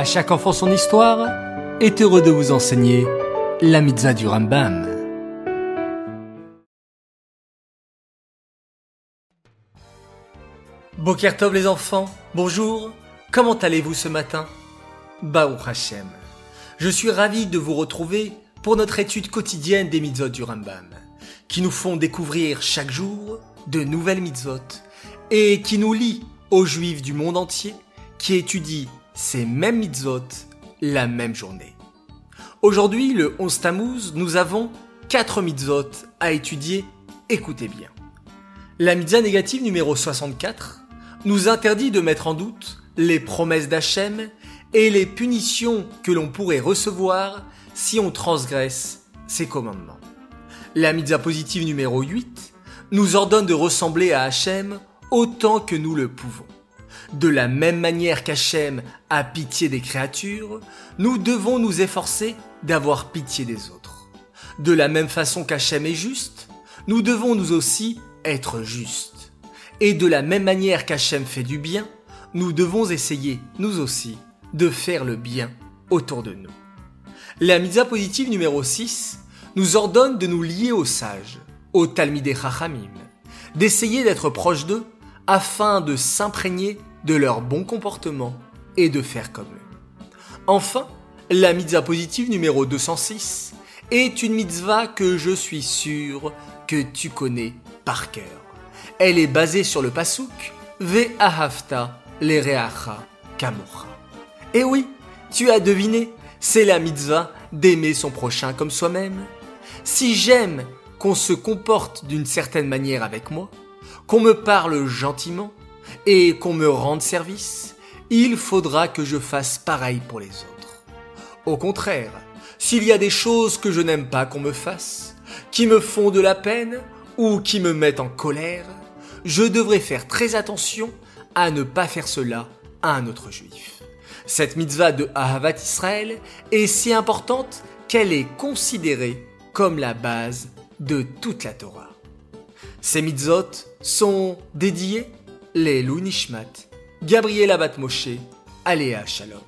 À chaque enfant son histoire est heureux de vous enseigner la mitzvah du Rambam. Bokertov les enfants, bonjour, comment allez-vous ce matin? Baruch Hashem. Je suis ravi de vous retrouver pour notre étude quotidienne des mitzvot du Rambam, qui nous font découvrir chaque jour de nouvelles mitzvot et qui nous lient aux juifs du monde entier qui étudient ces mêmes mitzvot la même journée. Aujourd'hui, le 11 Tammuz, nous avons quatre mitzvot à étudier. Écoutez bien. La mitzvah négative numéro 64 nous interdit de mettre en doute les promesses d'Hachem et les punitions que l'on pourrait recevoir si on transgresse ses commandements. La mitzvah positive numéro 8 nous ordonne de ressembler à Hachem autant que nous le pouvons. De la même manière qu'Hachem a pitié des créatures, nous devons nous efforcer d'avoir pitié des autres. De la même façon qu'Hachem est juste, nous devons nous aussi être justes. Et de la même manière qu'Hachem fait du bien, nous devons essayer, nous aussi, de faire le bien autour de nous. La mitzvah positive numéro 6 nous ordonne de nous lier aux sages, aux Talmidei Chachamim, d'essayer d'être proches d'eux afin de s'imprégner de leur bon comportement et de faire comme eux. Enfin, la mitzvah positive numéro 206 est une mitzvah que je suis sûr que tu connais par cœur. Elle est basée sur le pasuk Ve'ahavta lereacha kamocha. Et oui, tu as deviné, c'est la mitzvah d'aimer son prochain comme soi-même. Si j'aime qu'on se comporte d'une certaine manière avec moi, qu'on me parle gentiment et qu'on me rende service, il faudra que je fasse pareil pour les autres. Au contraire, s'il y a des choses que je n'aime pas qu'on me fasse, qui me font de la peine ou qui me mettent en colère, je devrais faire très attention à ne pas faire cela à un autre juif. Cette mitzvah de Ahavat Israël est si importante qu'elle est considérée comme la base de toute la Torah. Ces mitzvot sont dédiés les Nishmat, Gabriel Abat Moshe, Aléa Shalom.